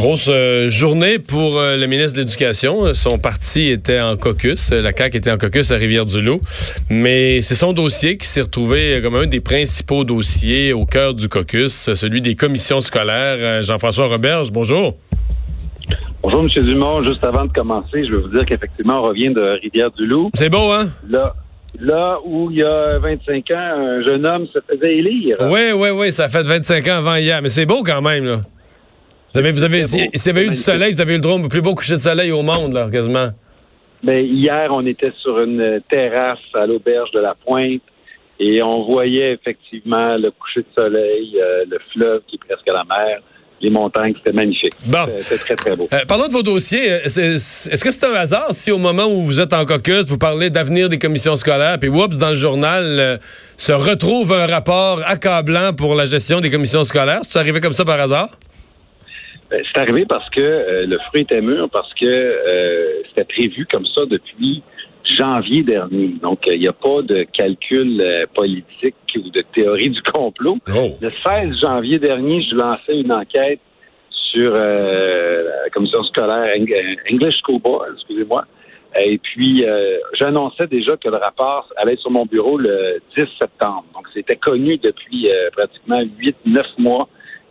Grosse euh, journée pour euh, le ministre de l'Éducation. Son parti était en caucus. La CAQ était en caucus à Rivière-du-Loup. Mais c'est son dossier qui s'est retrouvé comme un des principaux dossiers au cœur du caucus, celui des commissions scolaires. Euh, Jean-François Roberge, bonjour. Bonjour, M. Dumont. Juste avant de commencer, je veux vous dire qu'effectivement, on revient de Rivière-du-Loup. C'est beau, hein? Là, là où il y a 25 ans, un jeune homme se faisait élire. Oui, oui, oui, ça fait 25 ans avant hier. Mais c'est beau quand même, là. Vous avez, vous avez, s'il y avait eu du soleil, vous avez eu le drôme le plus beau coucher de soleil au monde, là, quasiment. Ben, hier, on était sur une terrasse à l'auberge de la Pointe et on voyait effectivement le coucher de soleil, euh, le fleuve qui est presque à la mer les montagnes. C'était magnifique. Bon. C'était très, très beau. Euh, parlons de vos dossiers. Est-ce que c'est un hasard si au moment où vous êtes en caucus, vous parlez d'avenir des commissions scolaires, puis whoops, dans le journal, euh, se retrouve un rapport accablant pour la gestion des commissions scolaires? C'est arrivé comme ça par hasard? Ben, c'est arrivé parce que euh, le fruit était mûr, parce que c'était prévu comme ça depuis janvier dernier. Donc, il n'y a pas de calcul politique ou de théorie du complot. Oh. Le 16 janvier dernier, je lançais une enquête sur euh, la commission scolaire English School Board, excusez-moi. Et puis, euh, j'annonçais déjà que le rapport allait être sur mon bureau le 10 septembre. Donc, c'était connu depuis euh, pratiquement 8-9 mois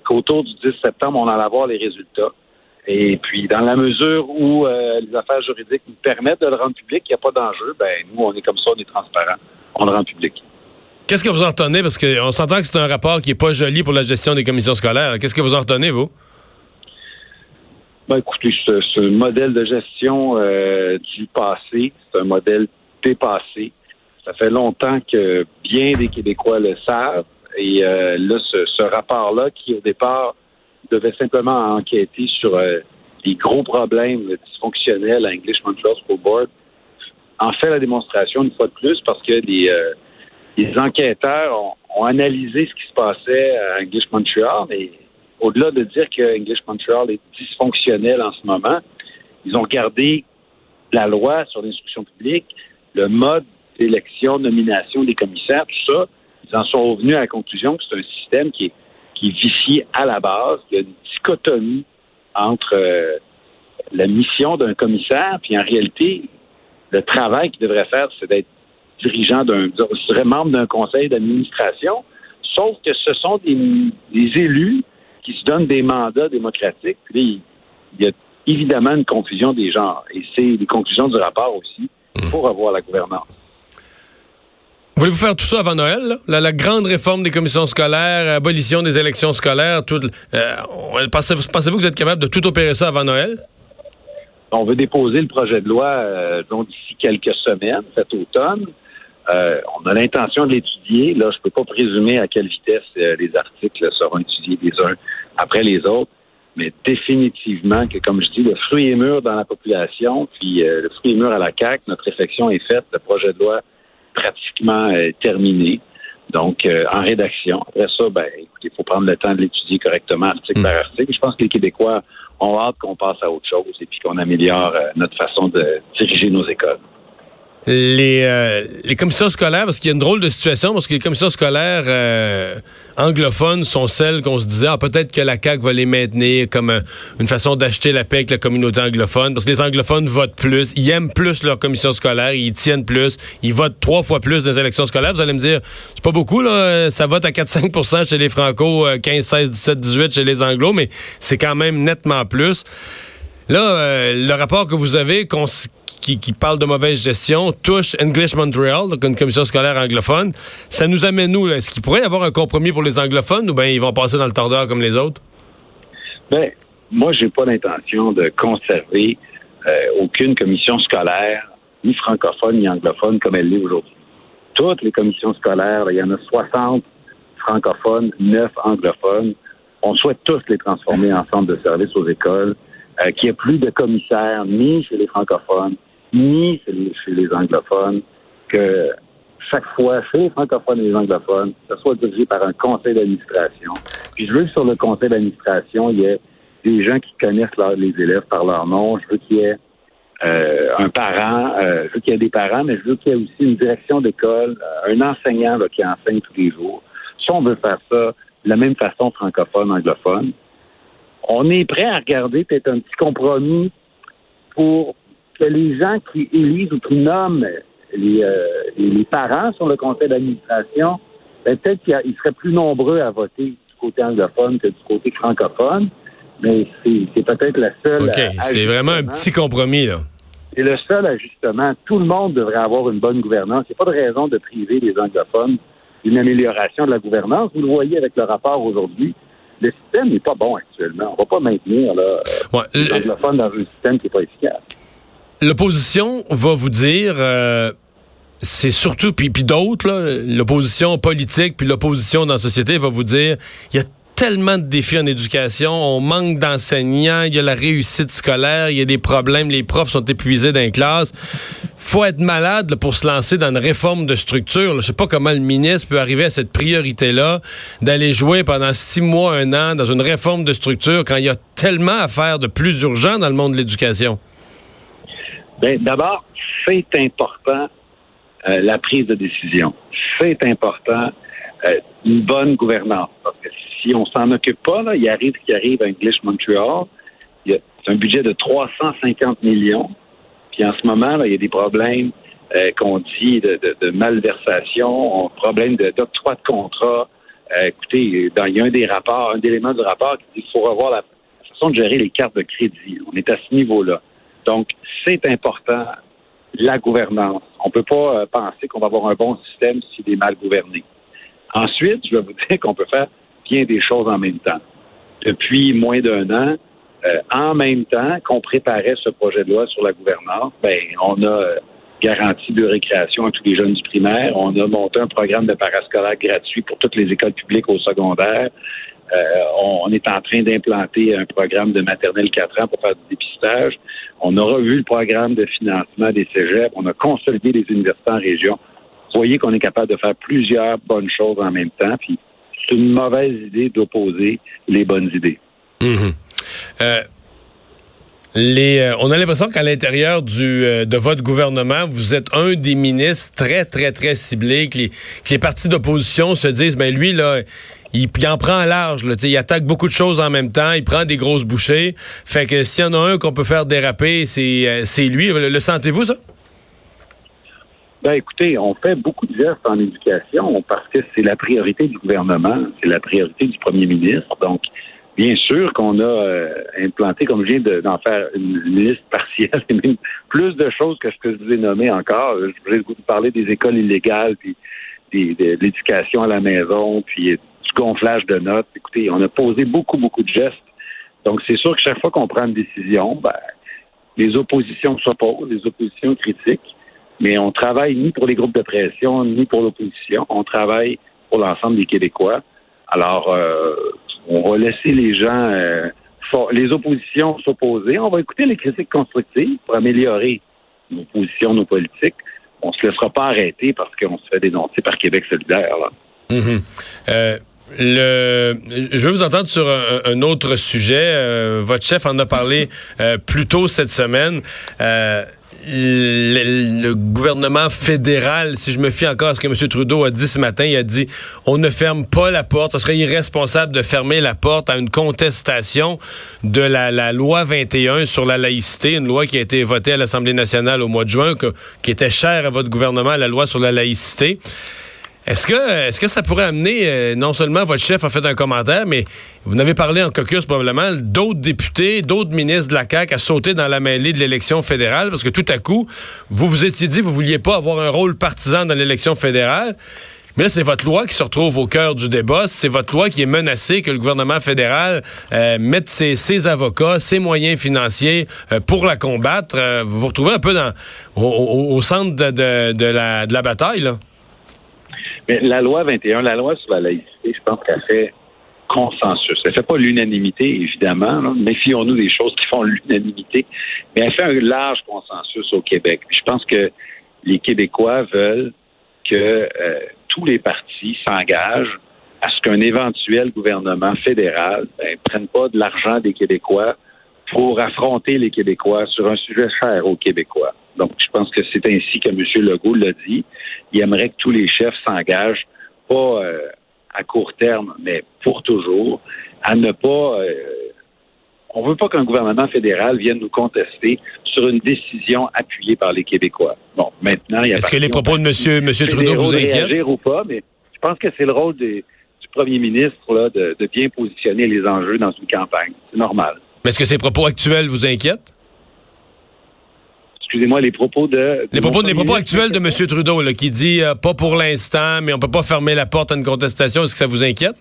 qu'autour du 10 septembre, on allait avoir les résultats. Et puis, dans la mesure où les affaires juridiques nous permettent de le rendre public, il n'y a pas d'enjeu, ben nous, on est comme ça, on est transparent, on le rend public. Qu'est-ce que vous en retenez? Parce qu'on s'entend que c'est un rapport qui n'est pas joli pour la gestion des commissions scolaires. Qu'est-ce que vous en retenez, vous? Ben, écoutez, c'est un modèle de gestion euh, du passé. C'est un modèle dépassé. Ça fait longtemps que bien des Québécois le savent. Et euh, là, ce, rapport-là, qui au départ devait simplement enquêter sur euh, les gros problèmes dysfonctionnels à English Montreal School Board, en fait la démonstration une fois de plus parce que les les enquêteurs ont, analysé ce qui se passait à English Montreal, mais au-delà de dire que English Montreal est dysfonctionnel en ce moment, ils ont regardé la loi sur l'instruction publique, le mode d'élection, nomination des commissaires, tout ça. Ils en sont revenus à la conclusion que c'est un système qui est, qui vicié à la base, qu'il y a une dichotomie entre euh, la mission d'un commissaire, puis en réalité, le travail qu'il devrait faire, c'est d'être dirigeant d'un, je membre d'un conseil d'administration, sauf que ce sont des, élus qui se donnent des mandats démocratiques. Puis il y a évidemment une confusion des genres. Et c'est les conclusions du rapport aussi pour avoir la gouvernance. Voulez-vous faire tout ça avant Noël? La, grande réforme des commissions scolaires, abolition des élections scolaires, tout, euh, pensez-vous que vous êtes capable de tout opérer ça avant Noël? On veut déposer le projet de loi euh, d'ici quelques semaines, cet automne. Euh, on a l'intention de l'étudier. Là, je ne peux pas présumer à quelle vitesse les articles seront étudiés les uns après les autres. Mais définitivement que, comme je dis, le fruit est mûr dans la population, puis le fruit est mûr à la CAQ. Notre réflexion est faite. Le projet de loi pratiquement terminé. Donc, en rédaction. Après ça, ben, il faut prendre le temps de l'étudier correctement, article par hmm. article. Je pense que les Québécois ont hâte qu'on passe à autre chose et puis qu'on améliore notre façon de diriger nos écoles les, euh, les commissions scolaires, parce qu'il y a une drôle de situation, parce que les commissions scolaires euh, anglophones sont celles qu'on se disait, ah, peut-être que la CAQ va les maintenir comme euh, une façon d'acheter la paix avec la communauté anglophone, parce que les anglophones votent plus, ils aiment plus leur commission scolaire, ils tiennent plus, ils votent trois fois plus dans les élections scolaires. Vous allez me dire, c'est pas beaucoup, là, ça vote à 4-5% chez les franco, 15, 16, 17, 18 chez les anglos, mais c'est quand même nettement plus. Là, le rapport que vous avez qui, parle de mauvaise gestion touche English Montreal, donc une commission scolaire anglophone. Ça nous amène nous, Est-ce qu'il pourrait y avoir un compromis pour les anglophones ou bien ils vont passer dans le tordeur comme les autres? Ben, moi, j'ai pas l'intention de conserver euh, aucune commission scolaire, ni francophone, ni anglophone, comme elle l'est aujourd'hui. Toutes les commissions scolaires, il y en a 60 francophones, 9 anglophones. On souhaite tous les transformer en centres de service aux écoles, euh, qu'il n'y ait plus de commissaires ni chez les francophones, ni chez les, anglophones, que chaque fois, chez les francophones et les anglophones, ce soit dirigé par un conseil d'administration, Puis je veux que sur le conseil d'administration, il y ait des gens qui connaissent les élèves par leur nom. Je veux qu'il y ait euh, un parent, euh, je veux qu'il y ait des parents, mais je veux qu'il y ait aussi une direction d'école, euh, un enseignant qui enseigne tous les jours. Si on veut faire ça de la même façon francophone, anglophone, on est prêt à regarder peut-être un petit compromis pour que les gens qui élisent ou qui nomment les, les parents sur le conseil d'administration, ben, peut-être qu'ils seraient plus nombreux à voter du côté anglophone que du côté francophone mais c'est peut-être la seule. OK, c'est vraiment un petit compromis, là. C'est le seul ajustement. Tout le monde devrait avoir une bonne gouvernance. Il n'y a pas de raison de priver les anglophones d'une amélioration de la gouvernance. Vous le voyez avec le rapport aujourd'hui. Le système n'est pas bon actuellement. On ne va pas maintenir là, les anglophones dans un système qui n'est pas efficace. L'opposition va vous dire, euh, c'est surtout, puis, puis d'autres, l'opposition politique, puis l'opposition dans la société va vous dire, il y a tellement de défis en éducation. On manque d'enseignants. Il y a la réussite scolaire. Il y a des problèmes. Les profs sont épuisés dans les classes. Faut être malade pour se lancer dans une réforme de structure. Je sais pas comment le ministre peut arriver à cette priorité-là d'aller jouer pendant six mois, un an dans une réforme de structure quand il y a tellement à faire de plus urgent dans le monde de l'éducation. Ben, d'abord, c'est important euh, la prise de décision. C'est important euh, une bonne gouvernance. Parce que si on s'en occupe pas, là, il arrive ce qui arrive à English Montreal. C'est un budget de 350 millions. Puis en ce moment, là, il y a des problèmes euh, qu'on dit de, de, de malversation, problème d'octroi de, contrat. Euh, écoutez, dans, il y a un des rapports, un élément du rapport qui dit qu'il faut revoir la façon de gérer les cartes de crédit. On est à ce niveau-là. Donc, c'est important, la gouvernance. On ne peut pas penser qu'on va avoir un bon système s'il est mal gouverné. Ensuite, je vais vous dire qu'on peut faire bien des choses en même temps. Depuis moins d'un an, euh, en même temps qu'on préparait ce projet de loi sur la gouvernance, ben, on a euh, garanti de récréation à tous les jeunes du primaire. On a monté un programme de parascolaire gratuit pour toutes les écoles publiques au secondaire. Euh, on, est en train d'implanter un programme de maternelle 4 ans pour faire du dépistage. On a revu le programme de financement des cégeps. On a consolidé les universités en région voyez qu'on est capable de faire plusieurs bonnes choses en même temps. Puis c'est une mauvaise idée d'opposer les bonnes idées. Mhm. Euh, les, euh, on a l'impression qu'à l'intérieur du de votre gouvernement, vous êtes un des ministres très, très, très ciblés, que les, les partis d'opposition se disent, ben lui, là, il, en prend large, là, il attaque beaucoup de choses en même temps, il prend des grosses bouchées. Fait que s'il y en a un qu'on peut faire déraper, c'est lui. le sentez-vous, ça? Ben, écoutez, on fait beaucoup de gestes en éducation parce que c'est la priorité du gouvernement, c'est la priorité du premier ministre. Donc, bien sûr qu'on a euh, implanté, comme je viens d'en faire une, liste partielle, même plus de choses que ce que je vous ai nommé encore. Je voudrais vous parler des écoles illégales, puis de, l'éducation à la maison, puis du gonflage de notes. Écoutez, on a posé beaucoup, beaucoup de gestes. Donc, c'est sûr que chaque fois qu'on prend une décision, ben, les oppositions s'opposent, les oppositions critiquent. Mais on travaille ni pour les groupes de pression, ni pour l'opposition. On travaille pour l'ensemble des Québécois. Alors, euh, on va laisser les gens, euh, les oppositions s'opposer. On va écouter les critiques constructives pour améliorer nos positions, nos politiques. On se laissera pas arrêter parce qu'on se fait dénoncer par Québec solidaire. Là. Euh, le, je veux vous entendre sur un, autre sujet. votre chef en a parlé plus tôt cette semaine le, gouvernement fédéral, si je me fie encore à ce que M. Trudeau a dit ce matin, il a dit on ne ferme pas la porte. Ce serait irresponsable de fermer la porte à une contestation de la, loi 21 sur la laïcité, une loi qui a été votée à l'Assemblée nationale au mois de juin, qui était chère à votre gouvernement, la loi sur la laïcité. Est-ce que, est-ce que ça pourrait amener, euh, non seulement votre chef a fait un commentaire, mais vous n'avez parlé en caucus probablement, d'autres députés, d'autres ministres de la CAQ à sauter dans la mêlée de l'élection fédérale, parce que tout à coup, vous vous étiez dit, vous vouliez pas avoir un rôle partisan dans l'élection fédérale. Mais là, c'est votre loi qui se retrouve au cœur du débat. C'est votre loi qui est menacée que le gouvernement fédéral euh, mette ses, avocats, ses moyens financiers euh, pour la combattre. vous vous retrouvez un peu dans, au, centre de, de, la, de la bataille, là. Mais la loi 21, la loi sur la laïcité, je pense qu'elle fait consensus. Elle fait pas l'unanimité, évidemment. Méfions-nous des choses qui font l'unanimité. Mais elle fait un large consensus au Québec. Je pense que les Québécois veulent que euh, tous les partis s'engagent à ce qu'un éventuel gouvernement fédéral ne ben, prenne pas de l'argent des Québécois pour affronter les Québécois sur un sujet cher aux Québécois. Donc, je pense que c'est ainsi que M. Legault l'a dit. Il aimerait que tous les chefs s'engagent, pas euh, à court terme, mais pour toujours, à ne pas. Euh, on veut pas qu'un gouvernement fédéral vienne nous contester sur une décision appuyée par les Québécois. Bon, maintenant, il y a. Est-ce que les propos de M. Monsieur, Trudeau vous inquiètent? ou pas, mais je pense que c'est le rôle du premier ministre là, de, de bien positionner les enjeux dans une campagne. C'est normal. Mais est-ce que ces propos actuels vous inquiètent? Excusez-moi, les propos de... les propos, les propos actuels de M. Trudeau, là, qui dit euh, pas pour l'instant, mais on peut pas fermer la porte à une contestation, est-ce que ça vous inquiète?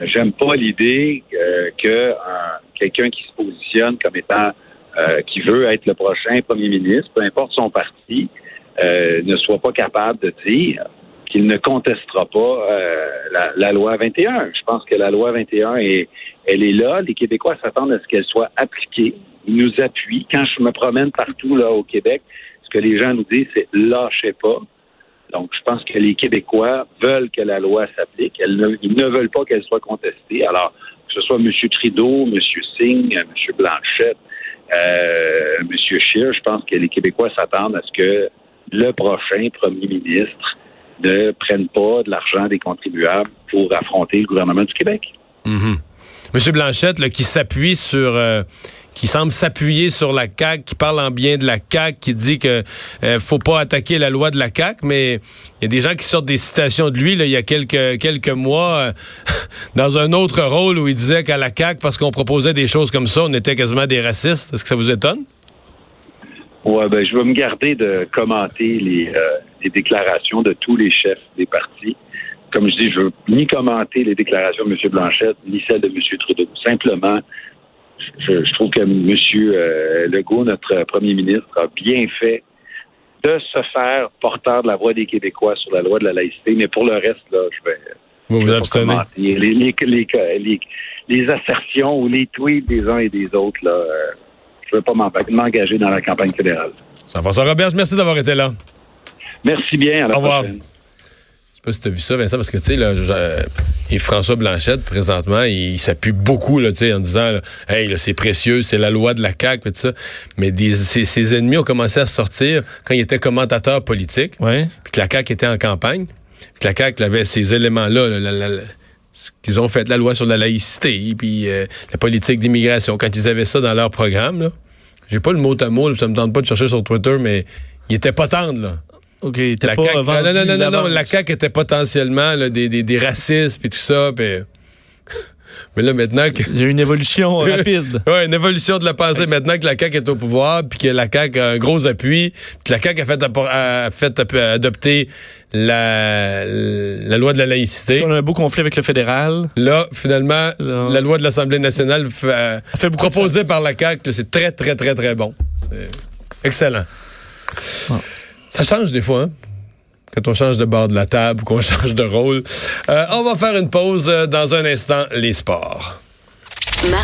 J'aime pas l'idée euh, que quelqu'un qui se positionne comme étant euh, qui veut être le prochain premier ministre, peu importe son parti, ne soit pas capable de dire qu'il ne contestera pas la, la, loi 21. Je pense que la loi 21 est, elle est là. Les Québécois s'attendent à ce qu'elle soit appliquée nous appuie. Quand je me promène partout là au Québec, ce que les gens nous disent, c'est lâchez pas. Donc, je pense que les Québécois veulent que la loi s'applique. Ils ne veulent pas qu'elle soit contestée. Alors, que ce soit M. Trudeau, M. Singh, M. Blanchette, euh, M. Scheer, je pense que les Québécois s'attendent à ce que le prochain premier ministre ne prenne pas de l'argent des contribuables pour affronter le gouvernement du Québec. Mm-hmm. M. Blanchette, qui s'appuie sur... Euh, qui semble s'appuyer sur la CAQ, qui parle en bien de la CAQ, qui dit que euh, faut pas attaquer la loi de la CAQ, mais il y a des gens qui sortent des citations de lui là, il y a quelques quelques mois euh, dans un autre rôle où il disait qu'à la CAQ, parce qu'on proposait des choses comme ça, on était quasiment des racistes. Est-ce que ça vous étonne? Ouais, ben je vais me garder de commenter les, euh, les déclarations de tous les chefs des partis comme je dis, je veux ni commenter les déclarations de M. Blanchette, ni celles de M. Trudeau. Simplement, je, trouve que M. Euh, Legault, notre premier ministre, a bien fait de se faire porteur de la voix des Québécois sur la loi de la laïcité. Mais pour le reste, là, je vais. Vous vous Les, les, les, assertions ou les tweets des uns et des autres, là, euh, je ne vais pas m'engager dans la campagne fédérale. François Robert, merci d'avoir été là. Merci bien. À la Au revoir. Je sais pas si tu as vu ça, Vincent, parce que, tu sais, là, et François Blanchette, présentement, il, s'appuie beaucoup, là, tu sais, en disant, hey, là, c'est précieux, c'est la loi de la CAQ, tout ça. Mais des, ses, ennemis ont commencé à sortir quand il était commentateur politique. Ouais. Puis que la CAQ était en campagne. Puis que la CAQ avait ces éléments-là, ce qu'ils ont fait, la loi sur la laïcité, puis euh, la politique d'immigration, quand ils avaient ça dans leur programme, là. J'ai pas le mot à mot, ça me tente pas de chercher sur Twitter, mais il était pas tendre, là. OK, la pas CAQ, non, non, non, non, non, la CAQ était potentiellement là, des, des, des racistes et tout ça. Pis... Mais là, maintenant que... Il y a une évolution rapide. oui, une évolution de la pensée. Maintenant que la CAQ est au pouvoir, puis que la CAQ a un gros appui, puis que la CAQ a fait, a fait adopter la, la loi de la laïcité. On a un beau conflit avec le fédéral. Là, finalement, la loi de l'Assemblée nationale fait, fait proposée par la CAQ, c'est très, très, très, très bon. Excellent. Ça change des fois, hein? Quand on change de bord de la table ou qu'on change de rôle. Euh, on va faire une pause euh, dans un instant, les sports.